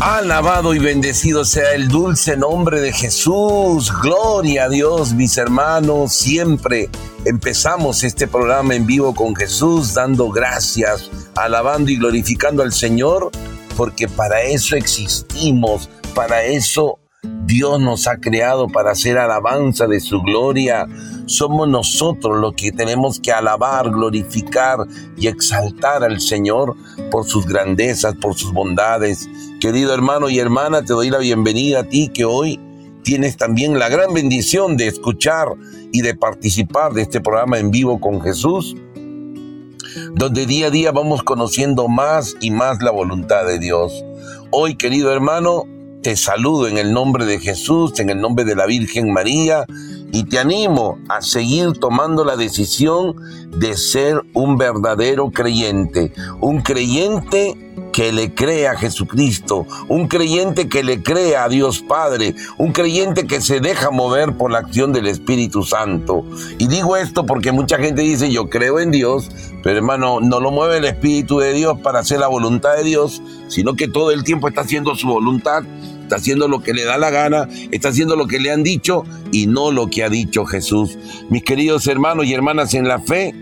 Alabado y bendecido sea el dulce nombre de Jesús. Gloria a Dios, mis hermanos. Siempre empezamos este programa en vivo con Jesús, dando gracias, alabando y glorificando al Señor, porque para eso existimos, para eso Dios nos ha creado, para hacer alabanza de su gloria. Somos nosotros los que tenemos que alabar, glorificar y exaltar al Señor por sus grandezas, por sus bondades Querido hermano y hermana, te doy la bienvenida a ti que hoy tienes también la gran bendición de escuchar y de participar de este programa en vivo con Jesús, donde día a día vamos conociendo más y más la voluntad de Dios. Hoy, querido hermano, te saludo en el nombre de Jesús, en el nombre de la Virgen María, y te animo a seguir tomando la decisión de ser un verdadero creyente, un creyente que le crea a Jesucristo, un creyente que le crea a Dios Padre, un creyente que se deja mover por la acción del Espíritu Santo. Y digo esto porque mucha gente dice, yo creo en Dios, pero hermano, no lo mueve el Espíritu de Dios para hacer la voluntad de Dios, sino que todo el tiempo está haciendo su voluntad, está haciendo lo que le da la gana, está haciendo lo que le han dicho y no lo que ha dicho Jesús. Mis queridos hermanos y hermanas en la fe,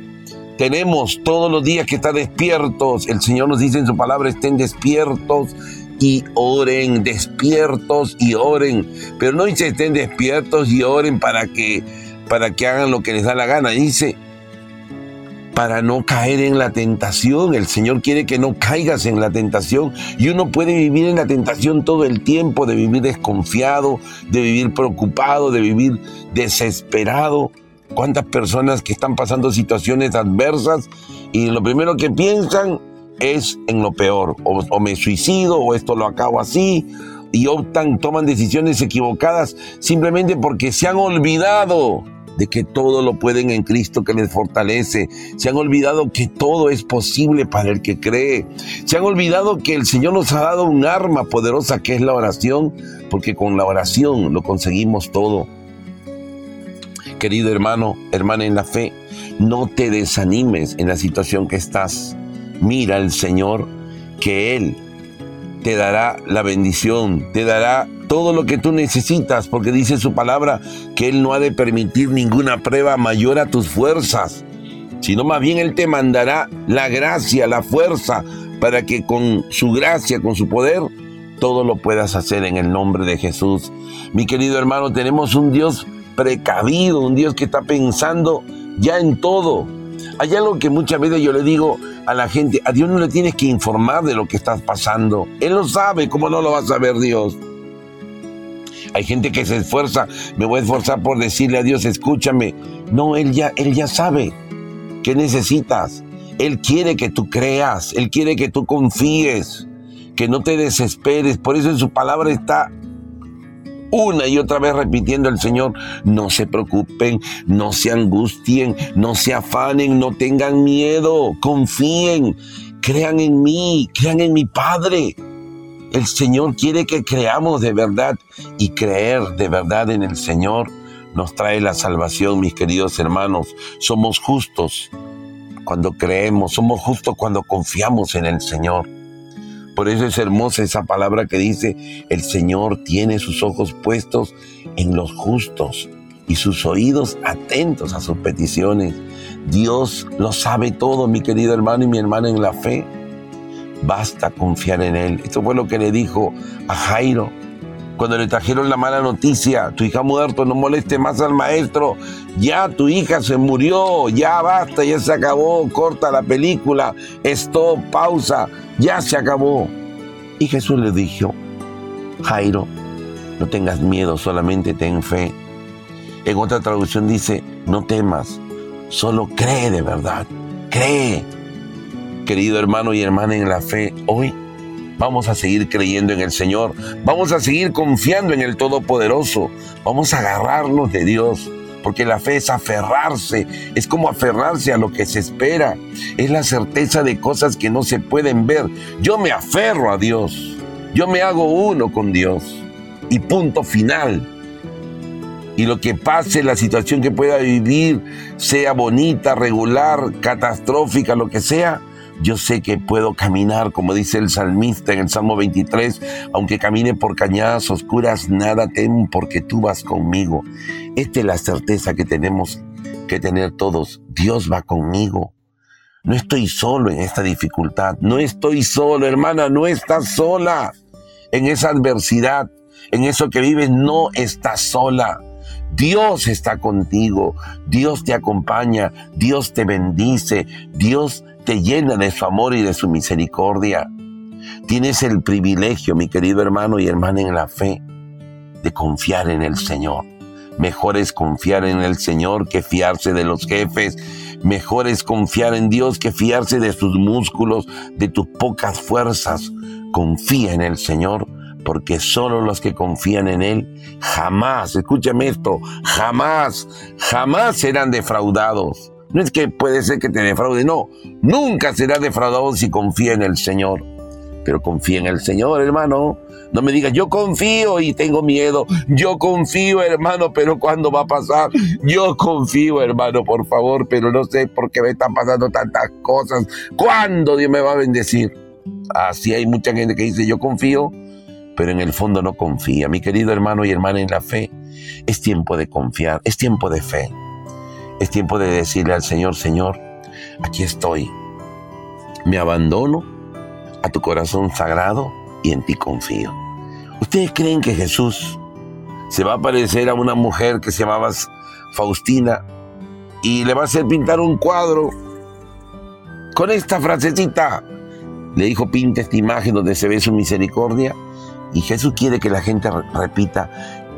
tenemos todos los días que estar despiertos. El Señor nos dice en su palabra, estén despiertos y oren, despiertos y oren. Pero no dice estén despiertos y oren para que, para que hagan lo que les da la gana. Dice, para no caer en la tentación. El Señor quiere que no caigas en la tentación. Y uno puede vivir en la tentación todo el tiempo, de vivir desconfiado, de vivir preocupado, de vivir desesperado cuántas personas que están pasando situaciones adversas y lo primero que piensan es en lo peor, o, me suicido, o esto lo acabo así, y optan, toman decisiones equivocadas simplemente porque se han olvidado de que todo lo pueden en Cristo que les fortalece. Se han olvidado que todo es posible para el que cree. Se han olvidado que el Señor nos ha dado un arma poderosa que es la oración, porque con la oración lo conseguimos todo querido hermano, hermana en la fe, no te desanimes en la situación que estás. Mira al Señor que Él te dará la bendición, te dará todo lo que tú necesitas, porque dice su palabra que Él no ha de permitir ninguna prueba mayor a tus fuerzas, sino más bien Él te mandará la gracia, la fuerza, para que con su gracia, con su poder, todo lo puedas hacer en el nombre de Jesús. Mi querido hermano, tenemos un Dios precavido, un Dios que está pensando ya en todo. Hay algo que muchas veces yo le digo a la gente, a Dios no le tienes que informar de lo que estás pasando. Él lo sabe, ¿cómo no lo va a saber Dios? Hay gente que se esfuerza, me voy a esforzar por decirle a Dios, escúchame. No, Él ya, Él ya sabe qué necesitas. Él quiere que tú creas, Él quiere que tú confíes, que no te desesperes. Por eso en su palabra está una y otra vez repitiendo el Señor, no se preocupen, no se angustien, no se afanen, no tengan miedo, confíen, crean en mí, crean en mi Padre. El Señor quiere que creamos de verdad y creer de verdad en el Señor nos trae la salvación, mis queridos hermanos. Somos justos cuando creemos, somos justos cuando confiamos en el Señor. Por eso es hermosa esa palabra que dice, el Señor tiene sus ojos puestos en los justos y sus oídos atentos a sus peticiones. Dios lo sabe todo, mi querido hermano y mi hermana en la fe. Basta confiar en Él. Esto fue lo que le dijo a Jairo cuando le trajeron la mala noticia, tu hija muerto, no moleste más al maestro, ya tu hija se murió, ya basta, ya se acabó, corta la película, stop, pausa, ya se acabó. Y Jesús le dijo, Jairo, no tengas miedo, solamente ten fe. En otra traducción dice, no temas, solo cree de verdad, cree. Querido hermano y hermana en la fe, hoy vamos a seguir creyendo en el Señor, vamos a seguir confiando en el Todopoderoso, vamos a agarrarnos de Dios, porque la fe es aferrarse, es como aferrarse a lo que se espera, es la certeza de cosas que no se pueden ver. Yo me aferro a Dios, yo me hago uno con Dios y punto final. Y lo que pase, la situación que pueda vivir, sea bonita, regular, catastrófica, lo que sea, Yo sé que puedo caminar, como dice el salmista en el Salmo 23, aunque camine por cañadas oscuras, nada temo porque tú vas conmigo. Esta es la certeza que tenemos que tener todos. Dios va conmigo. No estoy solo en esta dificultad. No estoy solo, hermana, no estás sola en esa adversidad. En eso que vives, no estás sola. Dios está contigo, Dios te acompaña, Dios te bendice, Dios te llena de su amor y de su misericordia. Tienes el privilegio, mi querido hermano y hermana en la fe, de confiar en el Señor. Mejor es confiar en el Señor que fiarse de los jefes. Mejor es confiar en Dios que fiarse de sus músculos, de tus pocas fuerzas. Confía en el Señor porque solo los que confían en Él jamás, escúchame esto, jamás, jamás serán defraudados. No es que puede ser que te defraude, no, nunca será defraudado si confía en el Señor. Pero confía en el Señor, hermano. No me digas, yo confío y tengo miedo. Yo confío, hermano, pero ¿cuándo va a pasar? Yo confío, hermano, por favor, pero no sé por qué me están pasando tantas cosas. ¿Cuándo Dios me va a bendecir? Así hay mucha gente que dice, yo confío, pero en el fondo no confía. Mi querido hermano y hermana en la fe, es tiempo de confiar, es tiempo de fe. Es tiempo de decirle al Señor, Señor, aquí estoy. Me abandono a tu corazón sagrado y en ti confío. ¿Ustedes creen que Jesús se va a parecer a una mujer que se llamaba Faustina y le va a hacer pintar un cuadro con esta frasecita? Le dijo, pinta esta imagen donde se ve su misericordia y Jesús quiere que la gente repita,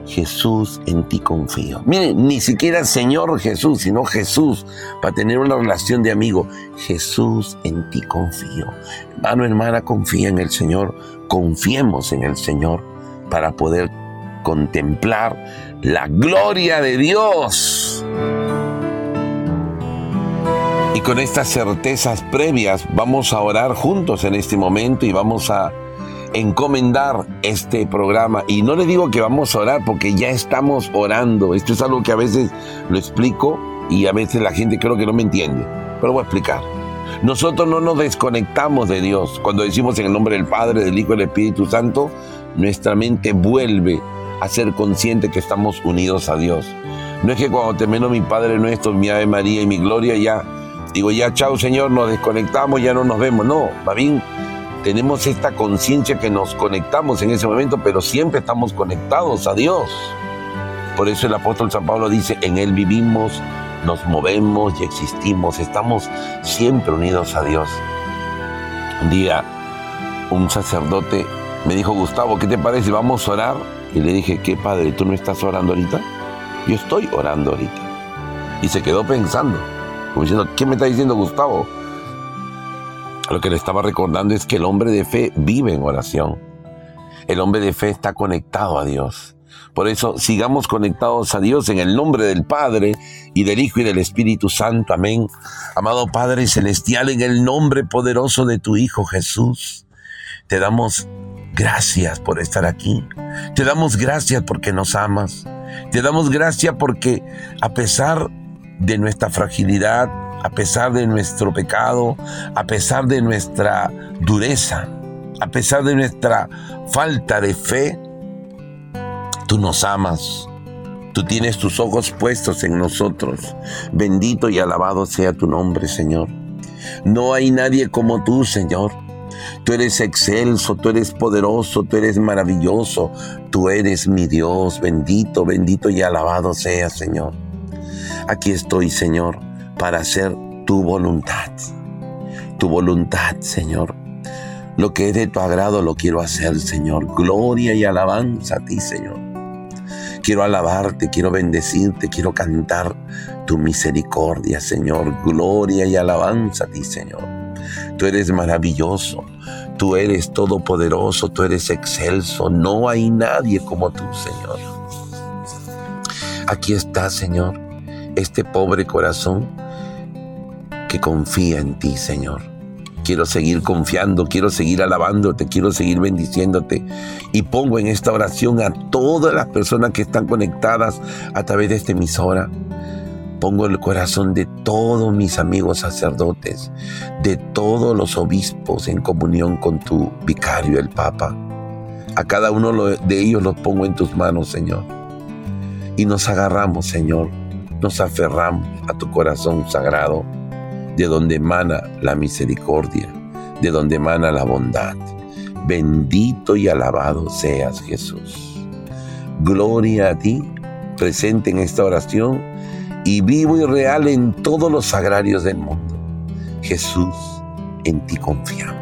Jesús, en ti confío. Miren, ni siquiera Señor Jesús, sino Jesús, para tener una relación de amigo. Jesús, en ti confío. Hermano, hermana, confía en el Señor. Confiemos en el Señor para poder contemplar la gloria de Dios. Y con estas certezas previas vamos a orar juntos en este momento y vamos a encomendar este programa. Y no le digo que vamos a orar porque ya estamos orando. Esto es algo que a veces lo explico y a veces la gente creo que no me entiende. Pero voy a explicar. Nosotros no nos desconectamos de Dios. Cuando decimos en el nombre del Padre, del Hijo y del Espíritu Santo, nuestra mente vuelve a ser consciente que estamos unidos a Dios. No es que cuando termino mi Padre nuestro, mi Ave María y mi Gloria, ya digo, ya chao Señor, nos desconectamos, ya no nos vemos. No, va bien tenemos esta conciencia que nos conectamos en ese momento, pero siempre estamos conectados a Dios. Por eso el apóstol San Pablo dice, en Él vivimos, nos movemos y existimos, estamos siempre unidos a Dios. Un día un sacerdote me dijo, Gustavo, ¿qué te parece? Vamos a orar. Y le dije, ¿qué padre? ¿Tú no estás orando ahorita? Yo estoy orando ahorita. Y se quedó pensando, como diciendo, ¿qué me está diciendo Gustavo? Lo que le estaba recordando es que el hombre de fe vive en oración. El hombre de fe está conectado a Dios. Por eso sigamos conectados a Dios en el nombre del Padre y del Hijo y del Espíritu Santo. Amén. Amado Padre Celestial, en el nombre poderoso de tu Hijo Jesús, te damos gracias por estar aquí. Te damos gracias porque nos amas. Te damos gracias porque a pesar de nuestra fragilidad, a pesar de nuestro pecado, a pesar de nuestra dureza, a pesar de nuestra falta de fe, tú nos amas. Tú tienes tus ojos puestos en nosotros. Bendito y alabado sea tu nombre, Señor. No hay nadie como tú, Señor. Tú eres excelso, tú eres poderoso, tú eres maravilloso. Tú eres mi Dios. Bendito, bendito y alabado sea, Señor. Aquí estoy, Señor para hacer tu voluntad. Tu voluntad, Señor. Lo que es de tu agrado lo quiero hacer, Señor. Gloria y alabanza a ti, Señor. Quiero alabarte, quiero bendecirte, quiero cantar tu misericordia, Señor. Gloria y alabanza a ti, Señor. Tú eres maravilloso, tú eres todopoderoso, tú eres excelso. No hay nadie como tú, Señor. Aquí está, Señor, este pobre corazón que confía en ti, Señor. Quiero seguir confiando, quiero seguir alabándote, quiero seguir bendiciéndote. Y pongo en esta oración a todas las personas que están conectadas a través de esta emisora. pongo el corazón de todos mis amigos sacerdotes, de todos los obispos en comunión con tu vicario, el Papa. A cada uno de ellos los pongo en tus manos, Señor. Y nos agarramos, Señor, nos aferramos a tu corazón sagrado, de donde emana la misericordia, de donde emana la bondad. Bendito y alabado seas, Jesús. Gloria a ti, presente en esta oración y vivo y real en todos los sagrarios del mundo. Jesús, en ti confiamos.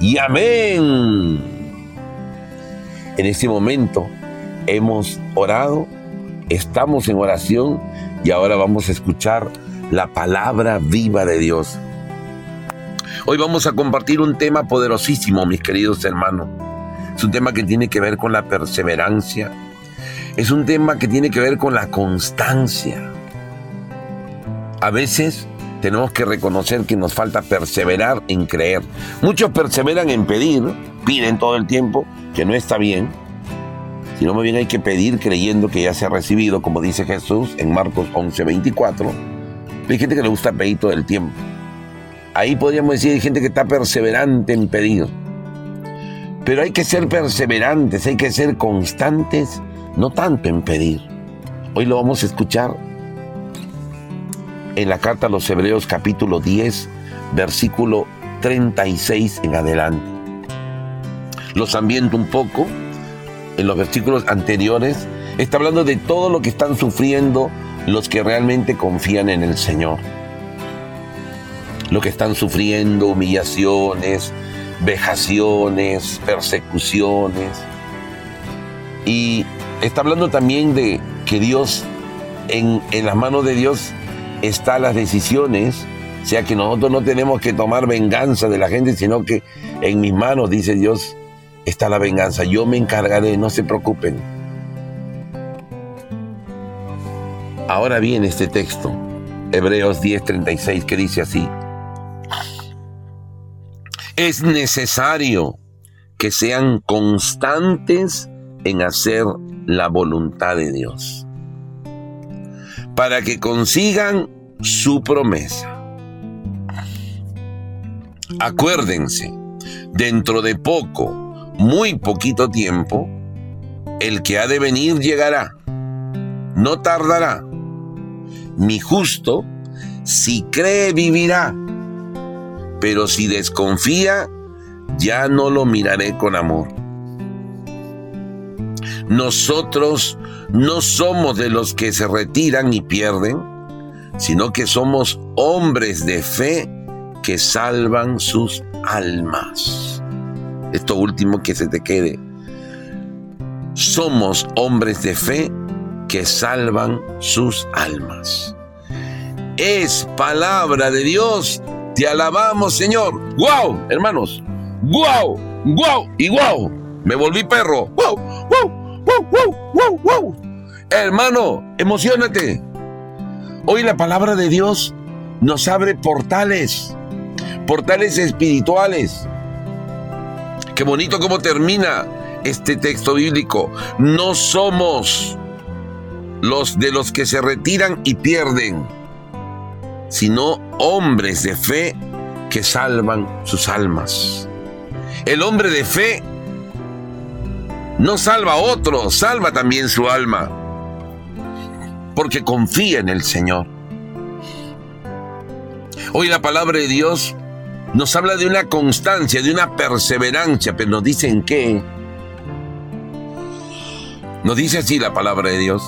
y amén. En este momento hemos orado, estamos en oración y ahora vamos a escuchar la palabra viva de Dios. Hoy vamos a compartir un tema poderosísimo, mis queridos hermanos. Es un tema que tiene que ver con la perseverancia. Es un tema que tiene que ver con la constancia. A veces tenemos que reconocer que nos falta perseverar en creer. Muchos perseveran en pedir, piden todo el tiempo, que no está bien, sino más bien hay que pedir creyendo que ya se ha recibido, como dice Jesús en Marcos 11:24. Hay gente que le gusta pedir todo el tiempo. Ahí podríamos decir, hay gente que está perseverante en pedir. Pero hay que ser perseverantes, hay que ser constantes, no tanto en pedir. Hoy lo vamos a escuchar en la carta a los Hebreos capítulo 10, versículo 36 en adelante los ambiento un poco en los versículos anteriores, está hablando de todo lo que están sufriendo los que realmente confían en el Señor. Lo que están sufriendo, humillaciones, vejaciones, persecuciones. Y está hablando también de que Dios, en, en las manos de Dios están las decisiones, o sea que nosotros no tenemos que tomar venganza de la gente, sino que en mis manos, dice Dios, está la venganza. Yo me encargaré, no se preocupen. Ahora viene este texto, Hebreos 10:36, que dice así. Es necesario que sean constantes en hacer la voluntad de Dios, para que consigan su promesa. Acuérdense, dentro de poco, muy poquito tiempo, el que ha de venir llegará, no tardará. Mi justo, si cree, vivirá, pero si desconfía, ya no lo miraré con amor. Nosotros no somos de los que se retiran y pierden, sino que somos hombres de fe que salvan sus almas esto último que se te quede. Somos hombres de fe que salvan sus almas. Es palabra de Dios. Te alabamos, Señor. ¡Wow! Hermanos. ¡Wow! ¡Wow! Y wow. Me volví perro. ¡Wow! ¡Wow! ¡Wow! ¡Wow! ¡Wow! Hermano, emocionate. Hoy la palabra de Dios nos abre portales, portales espirituales. Qué bonito cómo termina este texto bíblico. No somos los de los que se retiran y pierden, sino hombres de fe que salvan sus almas. El hombre de fe no salva a otro, salva también su alma, porque confía en el Señor. Hoy la palabra de Dios nos habla de una constancia, de una perseverancia, pero nos dicen que nos dice así la palabra de Dios.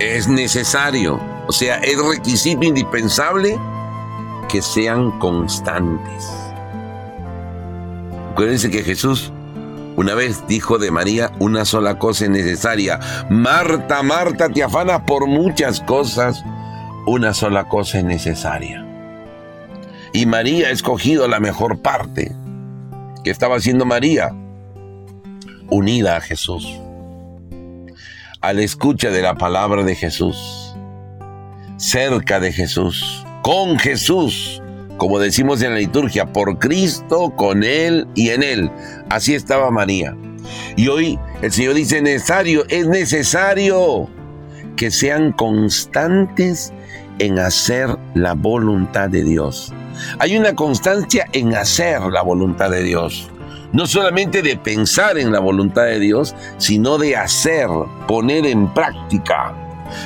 Es necesario, o sea, es requisito indispensable que sean constantes. Acuérdense que Jesús una vez dijo de María, una sola cosa es necesaria. Marta, Marta, te afanas por muchas cosas, una sola cosa es necesaria. Y María ha escogido la mejor parte. que estaba haciendo María? Unida a Jesús. A la escucha de la palabra de Jesús. Cerca de Jesús. Con Jesús como decimos en la liturgia, por Cristo, con Él y en Él. Así estaba María. Y hoy el Señor dice, necesario, es necesario que sean constantes en hacer la voluntad de Dios. Hay una constancia en hacer la voluntad de Dios. No solamente de pensar en la voluntad de Dios, sino de hacer, poner en práctica.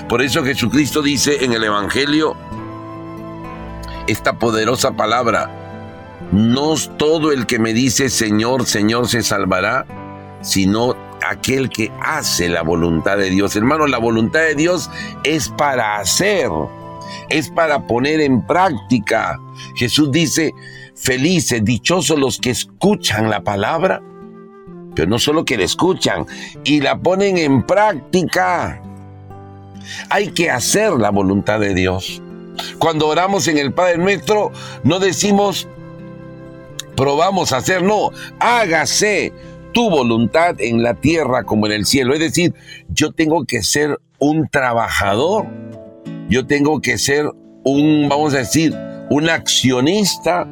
Por eso Jesucristo dice en el Evangelio, esta poderosa palabra. No todo el que me dice Señor, Señor se salvará, sino aquel que hace la voluntad de Dios. Hermano, la voluntad de Dios es para hacer, es para poner en práctica. Jesús dice, felices, dichosos los que escuchan la palabra, pero no solo que la escuchan, y la ponen en práctica. Hay que hacer la voluntad de Dios. Cuando oramos en el Padre Nuestro, no decimos, probamos a hacer, no, hágase tu voluntad en la tierra como en el cielo. Es decir, yo tengo que ser un trabajador, yo tengo que ser un, vamos a decir, un accionista,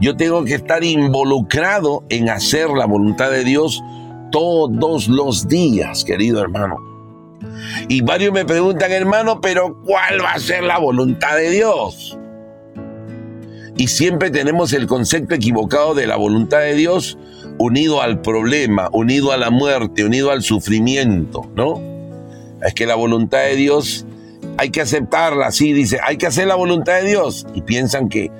yo tengo que estar involucrado en hacer la voluntad de Dios todos los días, querido hermano. Y varios me preguntan, hermano, pero ¿cuál va a ser la voluntad de Dios? Y siempre tenemos el concepto equivocado de la voluntad de Dios unido al problema, unido a la muerte, unido al sufrimiento, ¿no? Es que la voluntad de Dios hay que aceptarla, así dice, hay que hacer la voluntad de Dios. Y piensan que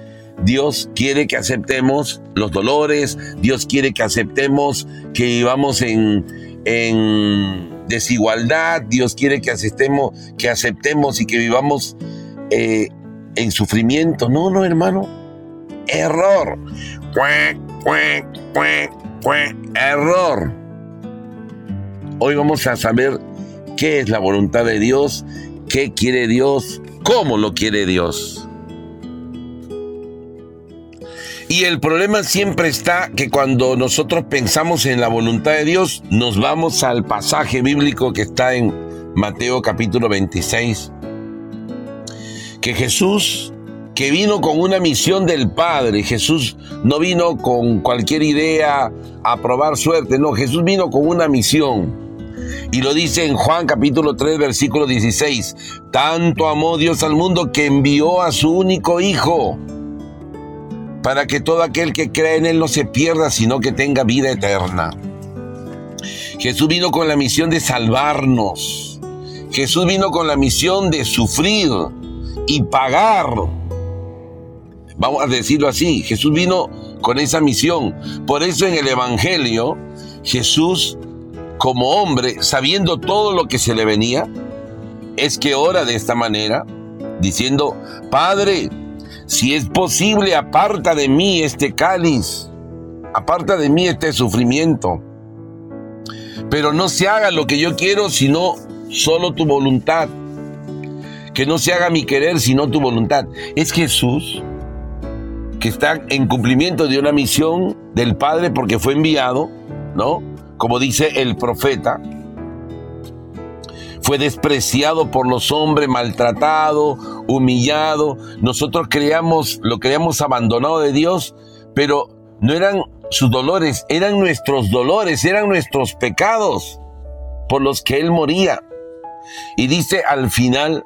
Dios quiere que aceptemos los dolores, Dios quiere que aceptemos que vivamos en, en desigualdad, Dios quiere que aceptemos, que aceptemos y que vivamos eh, en sufrimiento. No, no, hermano. Error. Error. Hoy vamos a saber qué es la voluntad de Dios, qué quiere Dios, cómo lo quiere Dios. Y el problema siempre está que cuando nosotros pensamos en la voluntad de Dios, nos vamos al pasaje bíblico que está en Mateo capítulo 26, que Jesús, que vino con una misión del Padre, Jesús no vino con cualquier idea a probar suerte, no, Jesús vino con una misión. Y lo dice en Juan capítulo 3, versículo 16. Tanto amó Dios al mundo que envió a su único Hijo para que todo aquel que cree en Él no se pierda, sino que tenga vida eterna. Jesús vino con la misión de salvarnos. Jesús vino con la misión de sufrir y pagar. Vamos a decirlo así, Jesús vino con esa misión. Por eso en el Evangelio, Jesús, como hombre, sabiendo todo lo que se le venía, es que ora de esta manera, diciendo, Padre, si es posible, aparta de mí este cáliz, aparta de mí este sufrimiento. Pero no se haga lo que yo quiero, sino solo tu voluntad. Que no se haga mi querer, sino tu voluntad. Es Jesús que está en cumplimiento de una misión del Padre porque fue enviado, ¿no? Como dice el profeta, fue despreciado por los hombres, maltratado, humillado. Nosotros creíamos, lo creíamos abandonado de Dios, pero no eran sus dolores, eran nuestros dolores, eran nuestros pecados por los que Él moría. Y dice al final,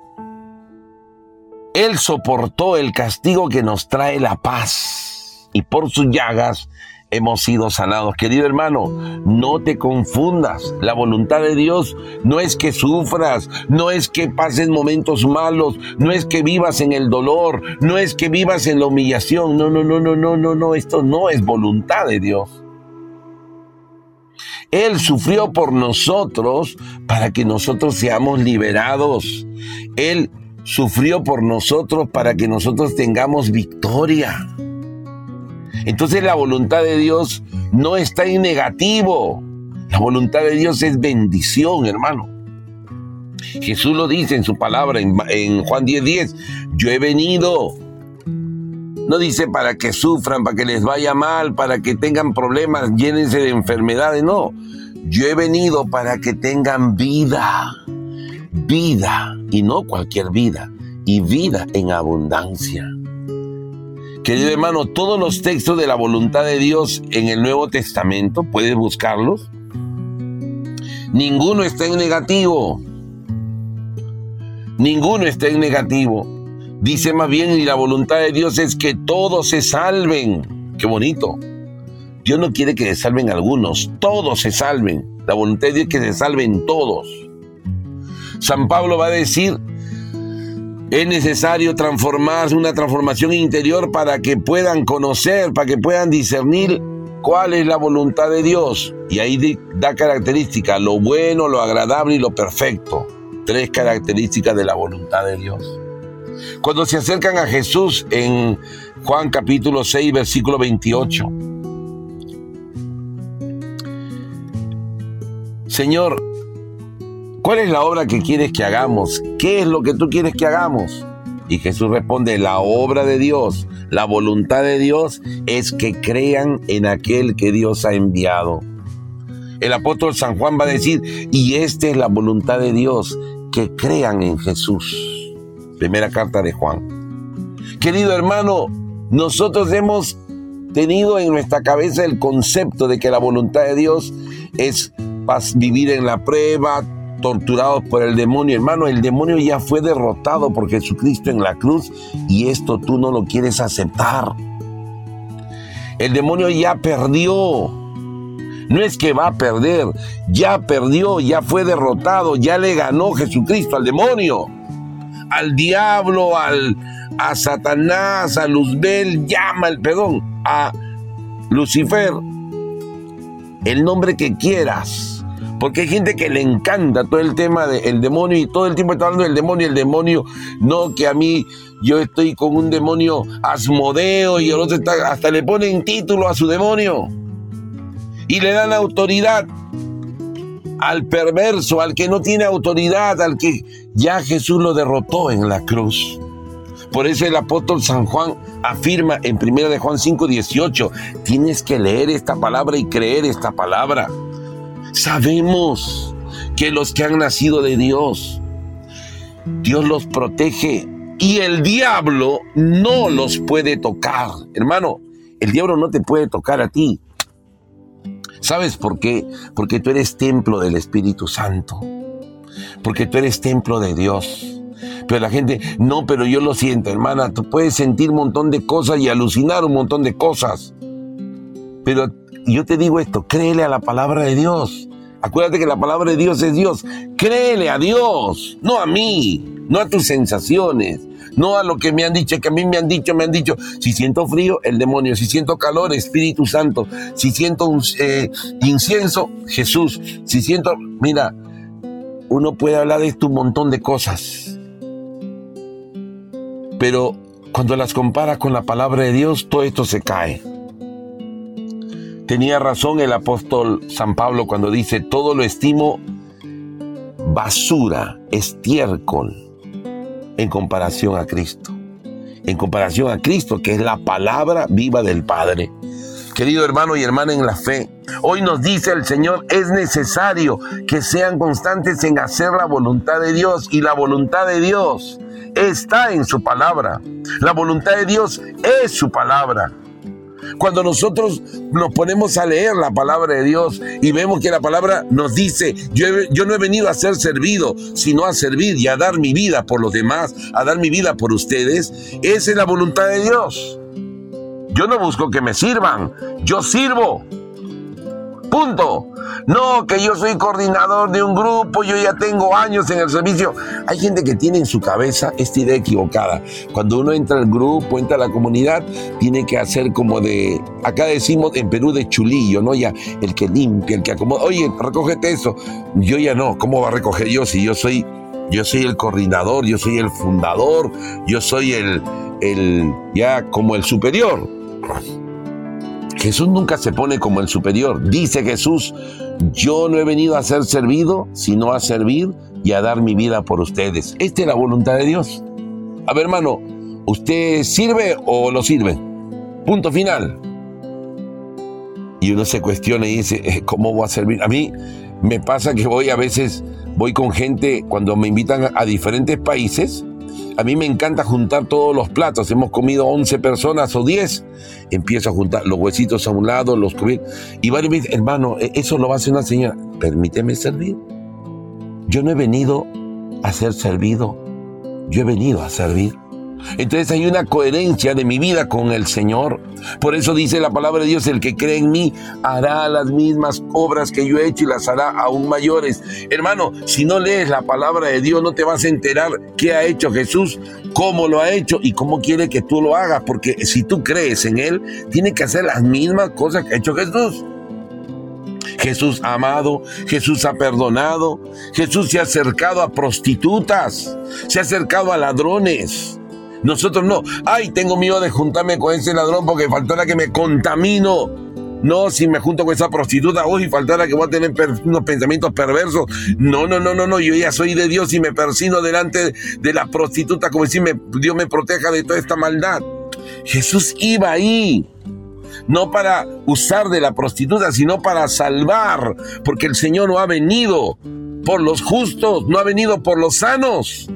Él soportó el castigo que nos trae la paz y por sus llagas hemos sido sanados. Querido hermano, no te confundas. La voluntad de Dios no es que sufras, no es que pases momentos malos, no es que vivas en el dolor, no es que vivas en la humillación. No, no, no, no, no, no, no. Esto no es voluntad de Dios. Él sufrió por nosotros para que nosotros seamos liberados. Él sufrió por nosotros para que nosotros tengamos victoria. Entonces la voluntad de Dios no está en negativo. La voluntad de Dios es bendición, hermano. Jesús lo dice en su palabra en, Juan 10:10. 10, Yo he venido. No dice para que sufran, para que les vaya mal, para que tengan problemas, llénense de enfermedades. No. Yo he venido para que tengan vida. Vida. Y no cualquier vida. Y vida en abundancia. Querido hermano, todos los textos de la voluntad de Dios en el Nuevo Testamento, puedes buscarlos. Ninguno está en negativo. Ninguno está en negativo. Dice más bien, y la voluntad de Dios es que todos se salven. Qué bonito. Dios no quiere que se salven algunos, todos se salven. La voluntad de Dios es que se salven todos. San Pablo va a decir es necesario transformarse, una transformación interior para que puedan conocer, para que puedan discernir cuál es la voluntad de Dios. Y ahí da características, lo bueno, lo agradable y lo perfecto. Tres características de la voluntad de Dios. Cuando se acercan a Jesús en Juan capítulo 6, versículo 28. Señor, ¿Cuál es la obra que quieres que hagamos? ¿Qué es lo que tú quieres que hagamos? Y Jesús responde, la obra de Dios, la voluntad de Dios es que crean en aquel que Dios ha enviado. El apóstol San Juan va a decir, y esta es la voluntad de Dios, que crean en Jesús. Primera carta de Juan. Querido hermano, nosotros hemos tenido en nuestra cabeza el concepto de que la voluntad de Dios es vivir en la prueba, torturados por el demonio. Hermano, el demonio ya fue derrotado por Jesucristo en la cruz y esto tú no lo quieres aceptar. El demonio ya perdió. No es que va a perder, ya perdió, ya fue derrotado, ya le ganó Jesucristo al demonio, al diablo, al, a Satanás, a Luzbel, llama el perdón, a Lucifer, el nombre que quieras porque hay gente que le encanta todo el tema del demonio y todo el tiempo está hablando del demonio, el demonio, no que a mí yo estoy con un demonio asmodeo y el otro está, hasta le ponen título a su demonio. Y le dan autoridad al perverso, al que no tiene autoridad, al que ya Jesús lo derrotó en la cruz. Por eso el apóstol San Juan afirma en 1 de Juan 5, 18, tienes que leer esta palabra y creer esta palabra. Sabemos que los que han nacido de Dios, Dios los protege y el diablo no los puede tocar. Hermano, el diablo no te puede tocar a ti. ¿Sabes por qué? Porque tú eres templo del Espíritu Santo. Porque tú eres templo de Dios. Pero la gente, no, pero yo lo siento, hermana. Tú puedes sentir un montón de cosas y alucinar un montón de cosas. Pero yo te digo esto, créele a la palabra de Dios. Acuérdate que la palabra de Dios es Dios. Créele a Dios, no a mí, no a tus sensaciones, no a lo que me han dicho, que a mí me han dicho, me han dicho. Si siento frío, el demonio. Si siento calor, Espíritu Santo. Si siento eh, incienso, Jesús. Si siento, mira, uno puede hablar de esto un montón de cosas. Pero cuando las comparas con la palabra de Dios, todo esto se cae. Tenía razón el apóstol San Pablo cuando dice, todo lo estimo basura, estiércol, en comparación a Cristo. En comparación a Cristo, que es la palabra viva del Padre. Querido hermano y hermana en la fe, hoy nos dice el Señor, es necesario que sean constantes en hacer la voluntad de Dios y la voluntad de Dios está en su palabra. La voluntad de Dios es su palabra. Cuando nosotros nos ponemos a leer la palabra de Dios y vemos que la palabra nos dice, yo, no he venido a ser servido, sino a servir y a dar mi vida por los demás, a dar mi vida por ustedes, esa es la voluntad de Dios. Yo no busco que me sirvan, yo sirvo. Punto. No, que yo soy coordinador de un grupo, yo ya tengo años en el servicio. Hay gente que tiene en su cabeza esta idea equivocada. Cuando uno entra al grupo, entra a la comunidad, tiene que hacer como de, acá decimos en Perú de chulillo, ¿no? Ya el que limpia, el que acomoda. Oye, recógete eso. Yo ya no, ¿cómo va a recoger yo si yo soy, yo soy el coordinador, yo soy el fundador, yo soy el, el, ya como el superior? Jesús nunca se pone como el superior. Dice Jesús, yo no he venido a ser servido, sino a servir y a dar mi vida por ustedes. Esta es la voluntad de Dios. A ver, hermano, ¿usted sirve o lo sirve? Punto final. Y uno se cuestiona y dice, eh, ¿cómo voy a servir? A mí me pasa que voy a veces, voy con gente cuando me invitan a diferentes países a mí me encanta juntar todos los platos. Hemos comido 11 personas o 10. Empiezo a juntar los huesitos a un lado, los cubrir. Y varios me dicen, hermano, e-, eso lo va a hacer una señora. Permíteme servir. Yo no he venido a ser servido. Yo he venido a servir. Entonces hay una coherencia de mi vida con el Señor. Por eso dice la palabra de Dios, el que cree en mí hará las mismas obras que yo he hecho y las hará aún mayores. Hermano, si no lees la palabra de Dios, no te vas a enterar qué ha hecho Jesús, cómo lo ha hecho y cómo quiere que tú lo hagas. Porque si tú crees en Él, tiene que hacer las mismas cosas que ha hecho Jesús. Jesús ha amado, Jesús ha perdonado, Jesús se ha acercado a prostitutas, se ha acercado a ladrones, nosotros no. Ay, tengo miedo de juntarme con ese ladrón porque faltará que me contamino. No, si me junto con esa prostituta, uy, faltará que voy a tener unos pensamientos perversos. No, no, no, no, no, yo ya soy de Dios y me persino delante de la prostituta como si Dios me proteja de toda esta maldad. Jesús iba ahí, no para usar de la prostituta, sino para salvar, porque el Señor no ha venido por los justos, no ha venido por los sanos,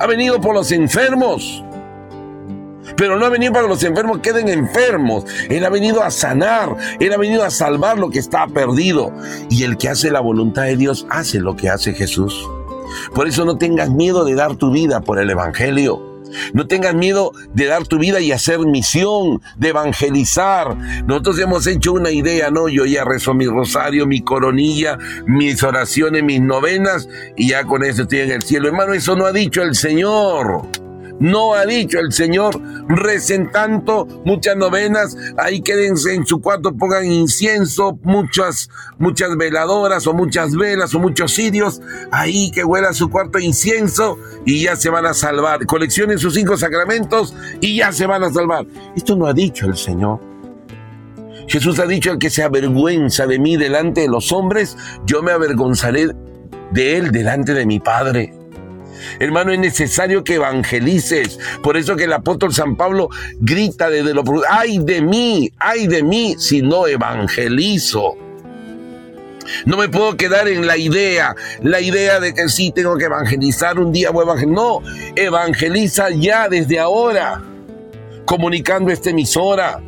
ha venido por los enfermos. Pero no ha venido para que los enfermos queden enfermos. Él ha venido a sanar. Él ha venido a salvar lo que está perdido. Y el que hace la voluntad de Dios hace lo que hace Jesús. Por eso no tengas miedo de dar tu vida por el Evangelio. No tengas miedo de dar tu vida y hacer misión, de evangelizar. Nosotros hemos hecho una idea, ¿no? Yo ya rezo mi rosario, mi coronilla, mis oraciones, mis novenas y ya con eso estoy en el cielo. Hermano, eso no ha dicho el Señor. No ha dicho el Señor, recen tanto, muchas novenas, ahí quédense en su cuarto, pongan incienso, muchas, muchas veladoras o muchas velas o muchos cirios, ahí que huela su cuarto incienso y ya se van a salvar. Coleccionen sus cinco sacramentos y ya se van a salvar. Esto no ha dicho el Señor. Jesús ha dicho, el que se avergüenza de mí delante de los hombres, yo me avergonzaré de él delante de mi Padre. Hermano, es necesario que evangelices. Por eso que el apóstol San Pablo grita desde lo ay de mí, ay de mí si no evangelizo. No me puedo quedar en la idea, la idea de que sí tengo que evangelizar un día voy a evangelizar. No, evangeliza ya desde ahora, comunicando esta emisora,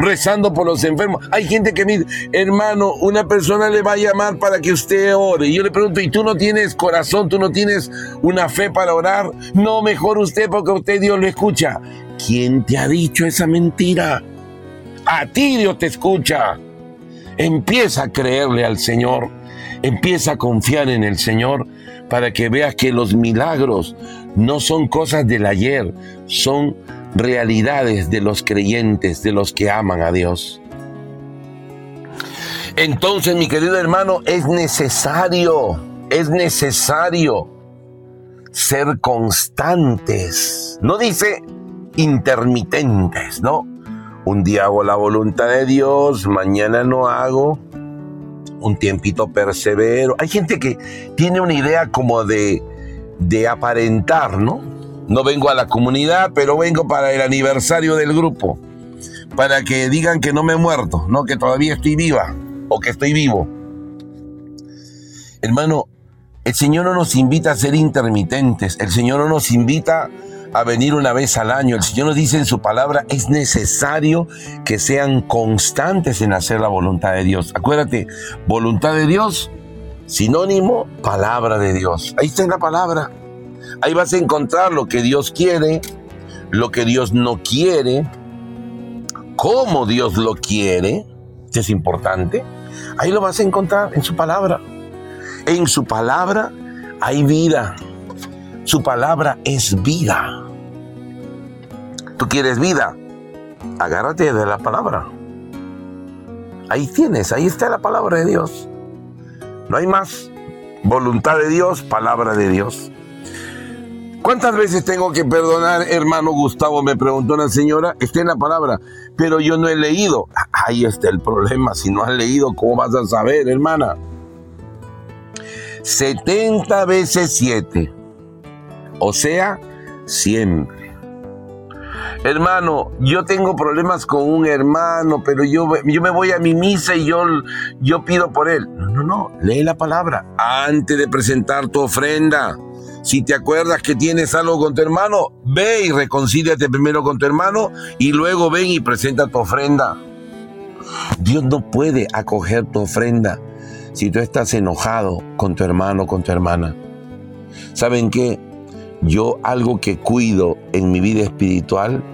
rezando por los enfermos. Hay gente que me hermano, una persona le va a llamar para que usted ore. Y yo le pregunto, ¿y tú no tienes corazón? ¿Tú no tienes una fe para orar? No, mejor usted porque usted Dios lo escucha. ¿Quién te ha dicho esa mentira? A ti Dios te escucha. Empieza a creerle al Señor. Empieza a confiar en el Señor para que veas que los milagros no son cosas del ayer, son realidades de los creyentes, de los que aman a Dios. Entonces, mi querido hermano, es necesario, es necesario ser constantes. No dice intermitentes, ¿no? Un día hago la voluntad de Dios, mañana no hago, un tiempito persevero. Hay gente que tiene una idea como de, de aparentar, ¿no? No vengo a la comunidad, pero vengo para el aniversario del grupo. Para que digan que no me he muerto, no que todavía estoy viva o que estoy vivo. Hermano, el Señor no nos invita a ser intermitentes. El Señor no nos invita a venir una vez al año. El Señor nos dice en su palabra, es necesario que sean constantes en hacer la voluntad de Dios. Acuérdate, voluntad de Dios, sinónimo, palabra de Dios. Ahí está en la palabra. Ahí vas a encontrar lo que Dios quiere, lo que Dios no quiere, como Dios lo quiere, es importante, ahí lo vas a encontrar en su palabra. En su palabra hay vida. Su palabra es vida. ¿Tú quieres vida? Agárrate de la palabra. Ahí tienes, ahí está la palabra de Dios. No hay más. Voluntad de Dios, palabra de Dios. ¿Cuántas veces tengo que perdonar, hermano Gustavo? Me preguntó una señora. Está en la palabra, pero yo no he leído. Ahí está el problema. Si no has leído, ¿cómo vas a saber, hermana? 70 veces 7. O sea, siempre. Hermano, yo tengo problemas con un hermano, pero yo, yo me voy a mi misa y yo, yo pido por él. No, no, no. Lee la palabra antes de presentar tu ofrenda. Si te acuerdas que tienes algo con tu hermano, ve y reconcíliate primero con tu hermano y luego ven y presenta tu ofrenda. Dios no puede acoger tu ofrenda si tú estás enojado con tu hermano o con tu hermana. ¿Saben qué? Yo algo que cuido en mi vida espiritual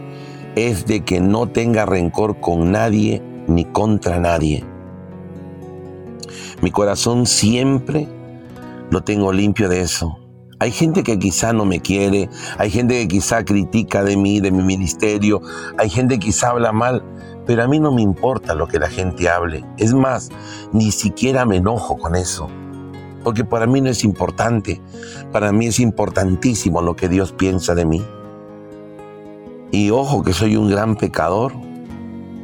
es de que no tenga rencor con nadie ni contra nadie. Mi corazón siempre lo tengo limpio de eso. Hay gente que quizá no me quiere, hay gente que quizá critica de mí, de mi ministerio, hay gente que quizá habla mal, pero a mí no me importa lo que la gente hable. Es más, ni siquiera me enojo con eso, porque para mí no es importante, para mí es importantísimo lo que Dios piensa de mí. Y ojo que soy un gran pecador,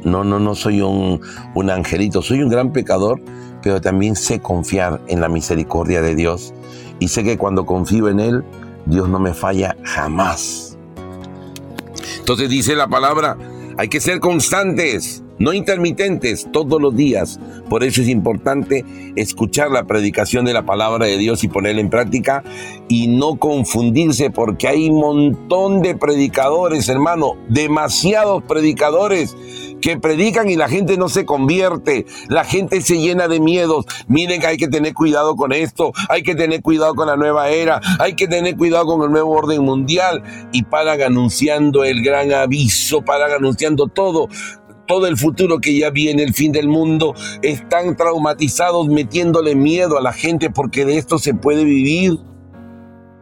no, no, no soy un, un angelito, soy un gran pecador, pero también sé confiar en la misericordia de Dios y sé que cuando confío en Él, Dios no me falla jamás. Entonces dice la palabra, hay que ser constantes, no intermitentes, todos los días. Por eso es importante escuchar la predicación de la palabra de Dios y ponerla en práctica y no confundirse porque hay un montón de predicadores, hermano, demasiados predicadores que predican y la gente no se convierte, la gente se llena de miedos. Miren que hay que tener cuidado con esto, hay que tener cuidado con la nueva era, hay que tener cuidado con el nuevo orden mundial y paran anunciando el gran aviso, paran anunciando todo todo el futuro que ya viene, el fin del mundo, están traumatizados metiéndole miedo a la gente porque de esto se puede vivir.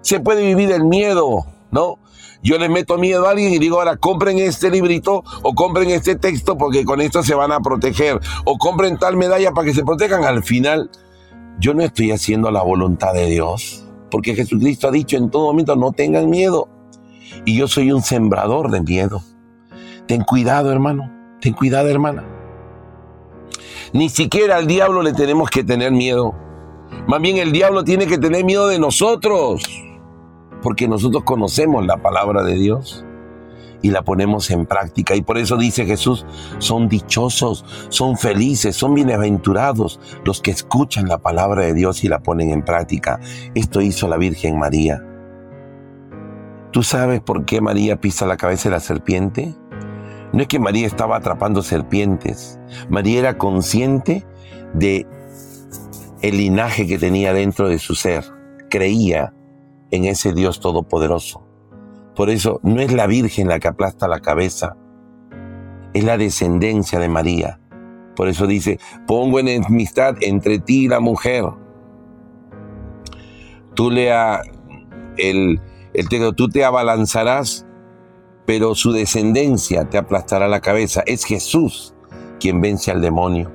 Se puede vivir el miedo, ¿no? Yo le meto miedo a alguien y digo, ahora compren este librito o compren este texto porque con esto se van a proteger. O compren tal medalla para que se protejan. Al final, yo no estoy haciendo la voluntad de Dios. Porque Jesucristo ha dicho en todo momento, no tengan miedo. Y yo soy un sembrador de miedo. Ten cuidado, hermano. Ten cuidado, hermana. Ni siquiera al diablo le tenemos que tener miedo. Más bien el diablo tiene que tener miedo de nosotros porque nosotros conocemos la palabra de Dios y la ponemos en práctica. Y por eso dice Jesús, son dichosos, son felices, son bienaventurados los que escuchan la palabra de Dios y la ponen en práctica. Esto hizo la Virgen María. ¿Tú sabes por qué María pisa la cabeza de la serpiente? No es que María estaba atrapando serpientes. María era consciente de el linaje que tenía dentro de su ser. Creía en ese Dios todopoderoso. Por eso no es la Virgen la que aplasta la cabeza, es la descendencia de María. Por eso dice, pongo en enemistad entre ti y la mujer. Tú le el, el texto, tú te abalanzarás, pero su descendencia te aplastará la cabeza. Es Jesús quien vence al demonio.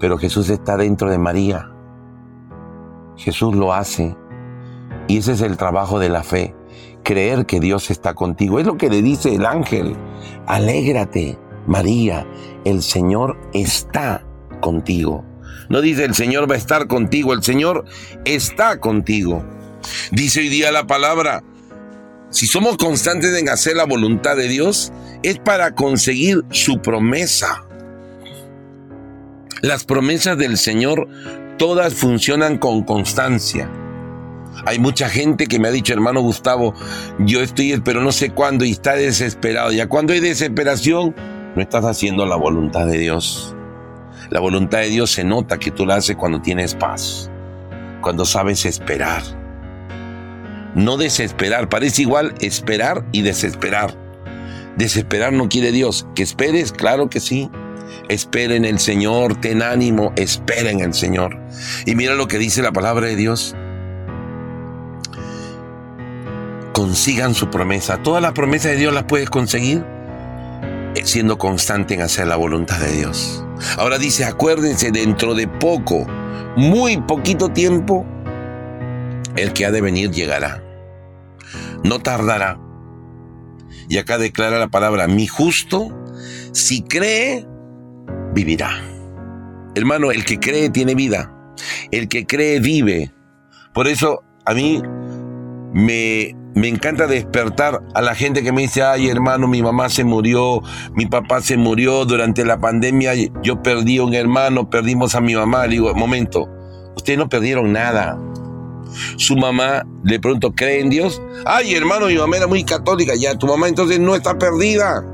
Pero Jesús está dentro de María. Jesús lo hace y ese es el trabajo de la fe, creer que Dios está contigo. Es lo que le dice el ángel. Alégrate, María, el Señor está contigo. No dice el Señor va a estar contigo, el Señor está contigo. Dice hoy día la palabra, si somos constantes en hacer la voluntad de Dios, es para conseguir su promesa. Las promesas del Señor todas funcionan con constancia. Hay mucha gente que me ha dicho, hermano Gustavo, yo estoy, pero no sé cuándo y está desesperado. Ya cuando hay desesperación, no estás haciendo la voluntad de Dios. La voluntad de Dios se nota que tú la haces cuando tienes paz, cuando sabes esperar. No desesperar, parece igual esperar y desesperar. Desesperar no quiere Dios. ¿Que esperes? Claro que sí. Espera en el Señor, ten ánimo, espera en el Señor. Y mira lo que dice la palabra de Dios. Consigan su promesa. Todas las promesas de Dios las puedes conseguir siendo constante en hacer la voluntad de Dios. Ahora dice, acuérdense, dentro de poco, muy poquito tiempo, el que ha de venir llegará. No tardará. Y acá declara la palabra, mi justo, si cree, vivirá. Hermano, el que cree tiene vida. El que cree vive. Por eso a mí me, me encanta despertar a la gente que me dice, ay hermano, mi mamá se murió, mi papá se murió durante la pandemia, yo perdí a un hermano, perdimos a mi mamá. Digo, momento, ustedes no perdieron nada. Su mamá de pronto cree en Dios. Ay hermano, mi mamá era muy católica, ya tu mamá entonces no está perdida.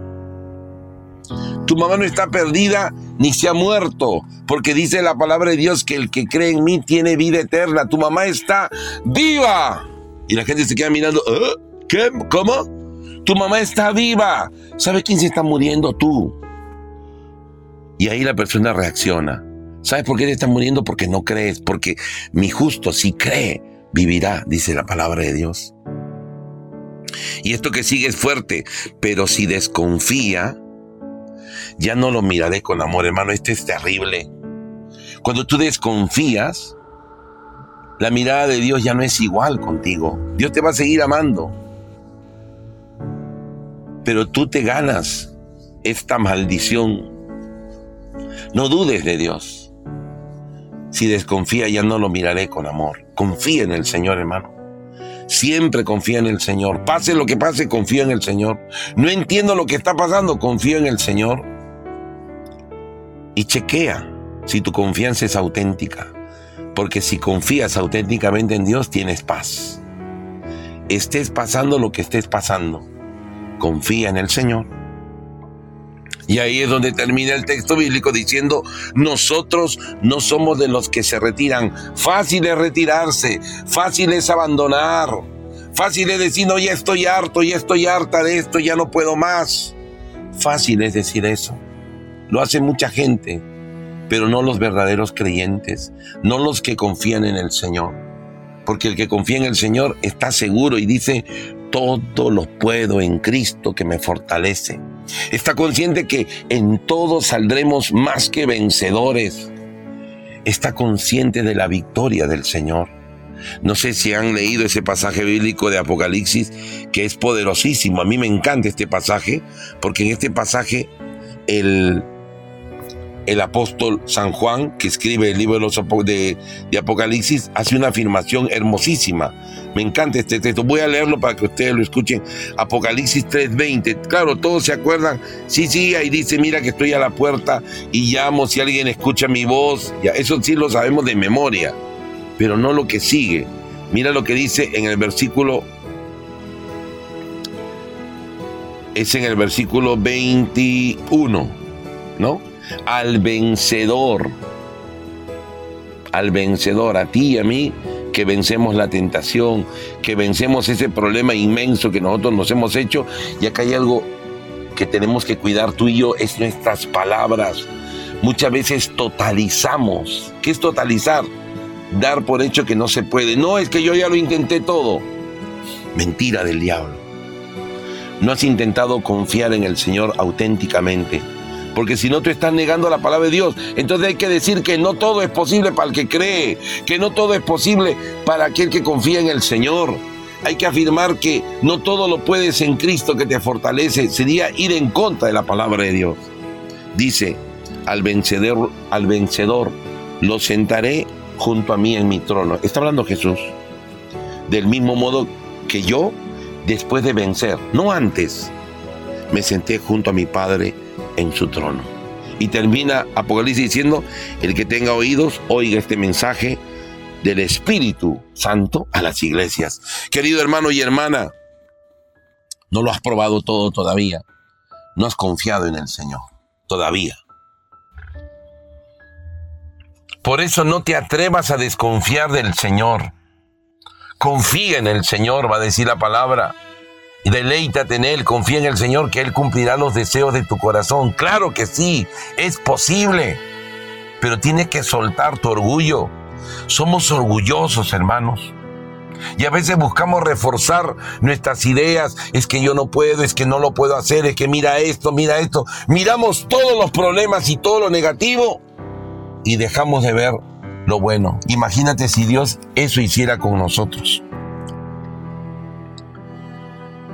Tu mamá no está perdida ni se ha muerto, porque dice la palabra de Dios que el que cree en mí tiene vida eterna. Tu mamá está viva. Y la gente se queda mirando, ¿Eh? ¿qué? ¿Cómo? Tu mamá está viva. ¿Sabe quién se está muriendo? Tú. Y ahí la persona reacciona. ¿Sabes por qué te estás muriendo? Porque no crees, porque mi justo si cree, vivirá, dice la palabra de Dios. Y esto que sigue es fuerte, pero si desconfía, ya no lo miraré con amor, hermano, este es terrible. Cuando tú desconfías, la mirada de Dios ya no es igual contigo. Dios te va a seguir amando. Pero tú te ganas esta maldición. No dudes de Dios. Si desconfía ya no lo miraré con amor. Confía en el Señor, hermano. Siempre confía en el Señor. Pase lo que pase, confía en el Señor. No entiendo lo que está pasando, confía en el Señor. Y chequea si tu confianza es auténtica. Porque si confías auténticamente en Dios, tienes paz. Estés pasando lo que estés pasando. Confía en el Señor. Y ahí es donde termina el texto bíblico diciendo, nosotros no somos de los que se retiran. Fácil es retirarse, fácil es abandonar, fácil es decir, no, ya estoy harto, ya estoy harta de esto, ya no puedo más. Fácil es decir eso. Lo hace mucha gente pero no los verdaderos creyentes, no los que confían en el Señor. Porque el que confía en el Señor está seguro y dice, todo lo puedo en Cristo que me fortalece. Está consciente que en todo saldremos más que vencedores. Está consciente de la victoria del Señor. No sé si han leído ese pasaje bíblico de Apocalipsis que es poderosísimo. A mí me encanta este pasaje porque en este pasaje el, el apóstol San Juan, que escribe el libro de, Apocalipsis, hace una afirmación hermosísima. Me encanta este texto. Voy a leerlo para que ustedes lo escuchen. Apocalipsis 3:20. Claro, todos se acuerdan. Sí, sí, ahí dice, mira que estoy a la puerta y llamo si alguien escucha mi voz. Ya, eso sí lo sabemos de memoria, pero no lo que sigue. Mira lo que dice en el versículo es en el versículo 21, ¿no? Al vencedor, al vencedor, a ti y a mí, que vencemos la tentación, que vencemos ese problema inmenso que nosotros nos hemos hecho. Y acá hay algo que tenemos que cuidar tú y yo, es nuestras palabras. Muchas veces totalizamos. ¿Qué es totalizar? Dar por hecho que no se puede. No, es que yo ya lo intenté todo. Mentira del diablo. No has intentado confiar en el Señor auténticamente porque si no te estás negando la palabra de Dios. Entonces hay que decir que no todo es posible para el que cree, que no todo es posible para aquel que confía en el Señor. Hay que afirmar que no todo lo puedes en Cristo que te fortalece. Sería ir en contra de la palabra de Dios. Dice, al vencedor, al vencedor, lo sentaré junto a mí en mi trono. Está hablando Jesús. Del mismo modo que yo, después de vencer, no antes, me senté junto a mi Padre en su trono. Y termina Apocalipsis diciendo, el que tenga oídos, oiga este mensaje del Espíritu Santo a las iglesias. Querido hermano y hermana, no lo has probado todo todavía. No has confiado en el Señor todavía. Por eso no te atrevas a desconfiar del Señor. Confía en el Señor, va a decir la palabra. Deleítate en Él, confía en el Señor que Él cumplirá los deseos de tu corazón. Claro que sí, es posible, pero tienes que soltar tu orgullo. Somos orgullosos, hermanos. Y a veces buscamos reforzar nuestras ideas. Es que yo no puedo, es que no lo puedo hacer, es que mira esto, mira esto. Miramos todos los problemas y todo lo negativo y dejamos de ver lo bueno. Imagínate si Dios eso hiciera con nosotros.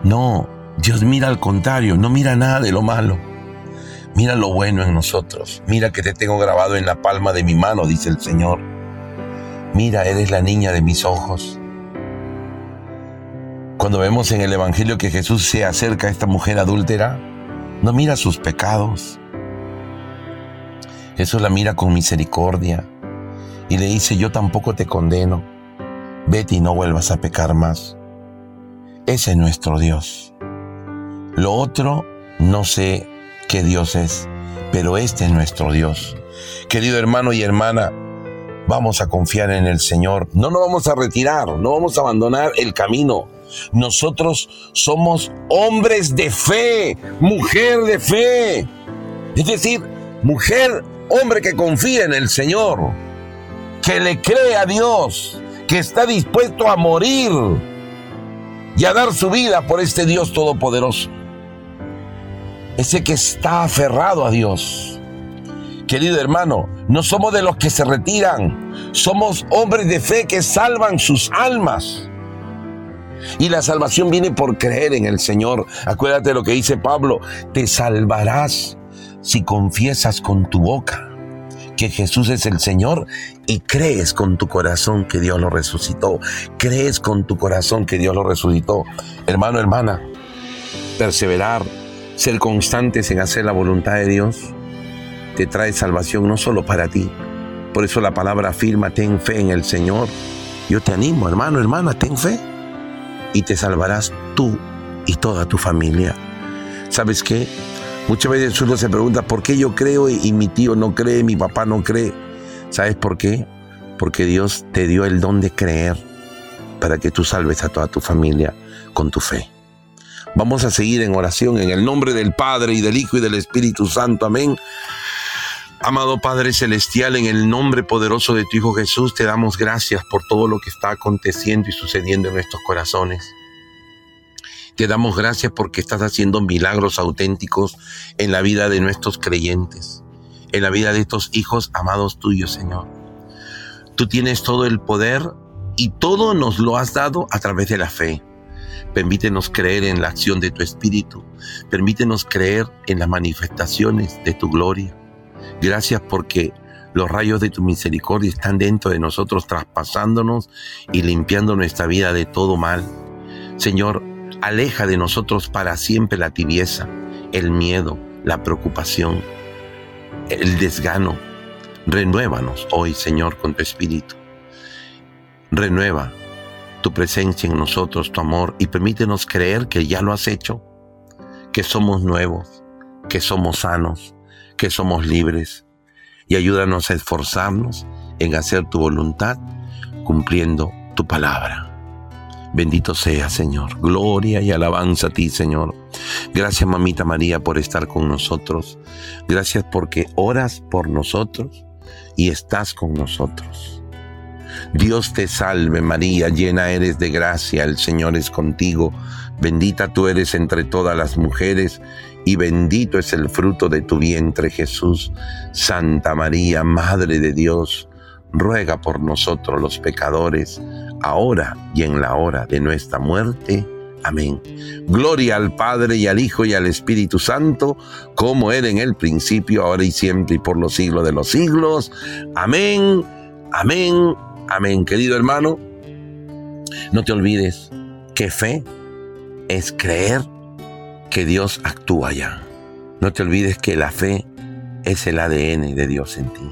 No, Dios mira al contrario, no mira nada de lo malo. Mira lo bueno en nosotros. Mira que te tengo grabado en la palma de mi mano, dice el Señor. Mira, eres la niña de mis ojos. Cuando vemos en el Evangelio que Jesús se acerca a esta mujer adúltera, no mira sus pecados. Jesús la mira con misericordia y le dice, yo tampoco te condeno. Vete y no vuelvas a pecar más. Ese es nuestro Dios. Lo otro, no sé qué Dios es, pero este es nuestro Dios. Querido hermano y hermana, vamos a confiar en el Señor. No nos vamos a retirar, no vamos a abandonar el camino. Nosotros somos hombres de fe, mujer de fe. Es decir, mujer, hombre que confía en el Señor, que le cree a Dios, que está dispuesto a morir y a dar su vida por este Dios todopoderoso. Ese que está aferrado a Dios. Querido hermano, no somos de los que se retiran, somos hombres de fe que salvan sus almas. Y la salvación viene por creer en el Señor. Acuérdate lo que dice Pablo, te salvarás si confiesas con tu boca que Jesús es el Señor y crees con tu corazón que Dios lo resucitó. Crees con tu corazón que Dios lo resucitó. Hermano, hermana, perseverar, ser constantes en hacer la voluntad de Dios, te trae salvación no solo para ti. Por eso la palabra afirma, ten fe en el Señor. Yo te animo, hermano, hermana, ten fe. Y te salvarás tú y toda tu familia. ¿Sabes qué? Muchas veces uno se pregunta, ¿por qué yo creo y mi tío no cree, mi papá no cree? ¿Sabes por qué? Porque Dios te dio el don de creer para que tú salves a toda tu familia con tu fe. Vamos a seguir en oración en el nombre del Padre y del Hijo y del Espíritu Santo. Amén. Amado Padre Celestial, en el nombre poderoso de tu Hijo Jesús, te damos gracias por todo lo que está aconteciendo y sucediendo en nuestros corazones. Te damos gracias porque estás haciendo milagros auténticos en la vida de nuestros creyentes, en la vida de estos hijos amados tuyos, Señor. Tú tienes todo el poder y todo nos lo has dado a través de la fe. Permítenos creer en la acción de tu Espíritu. Permítenos creer en las manifestaciones de tu gloria. Gracias porque los rayos de tu misericordia están dentro de nosotros, traspasándonos y limpiando nuestra vida de todo mal. Señor, aleja de nosotros para siempre la tibieza, el miedo, la preocupación, el desgano. Renuévanos hoy, Señor, con tu espíritu. Renueva tu presencia en nosotros, tu amor, y permítenos creer que ya lo has hecho, que somos nuevos, que somos sanos, que somos libres, y ayúdanos a esforzarnos en hacer tu voluntad, cumpliendo tu palabra. Bendito sea, Señor. Gloria y alabanza a ti, Señor. Gracias, mamita María, por estar con nosotros. Gracias porque oras por nosotros y estás con nosotros. Dios te salve, María, llena eres de gracia, el Señor es contigo. Bendita tú eres entre todas las mujeres y bendito es el fruto de tu vientre, Jesús. Santa María, Madre de Dios, ruega por nosotros los pecadores ahora y en la hora de nuestra muerte. Amén. Gloria al Padre y al Hijo y al Espíritu Santo, como era en el principio, ahora y siempre y por los siglos de los siglos. Amén, amén, amén. Querido hermano, no te olvides que fe es creer que Dios actúa ya. No te olvides que la fe es el ADN de Dios en ti.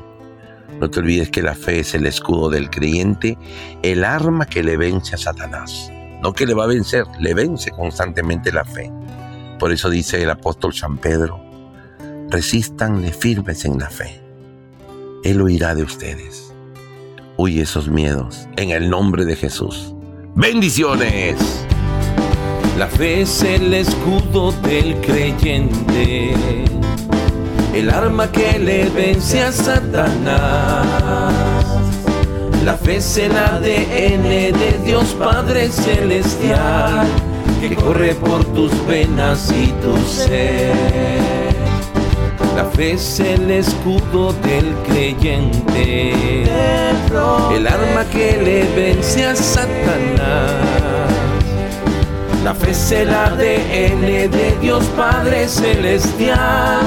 No te olvides que la fe es el escudo del creyente, el arma que le vence a Satanás. No que le va a vencer, le vence constantemente la fe. Por eso dice el apóstol San Pedro, resístanle firmes en la fe. Él huirá de ustedes. Huye esos miedos en el nombre de Jesús. Bendiciones. La fe es el escudo del creyente, el arma que le vence a Satanás. La fe es el ADN de Dios Padre Celestial, que corre por tus venas y tu ser. La fe es el escudo del creyente, el arma que le vence a Satanás. La fe es el ADN de Dios Padre Celestial,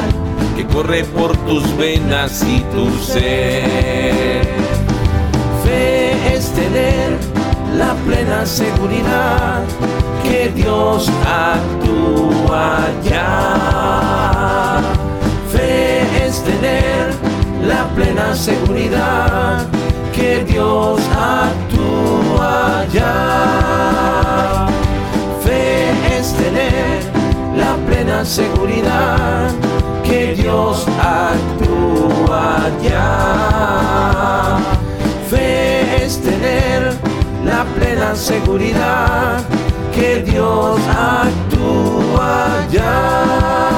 que corre por tus venas y tu ser. Es tener la plena seguridad que Dios actúa ya. Fe es tener la plena seguridad que Dios actúa ya. Fe es tener la plena seguridad que Dios actúa ya. Fe tener la plena seguridad que Dios actúa ya.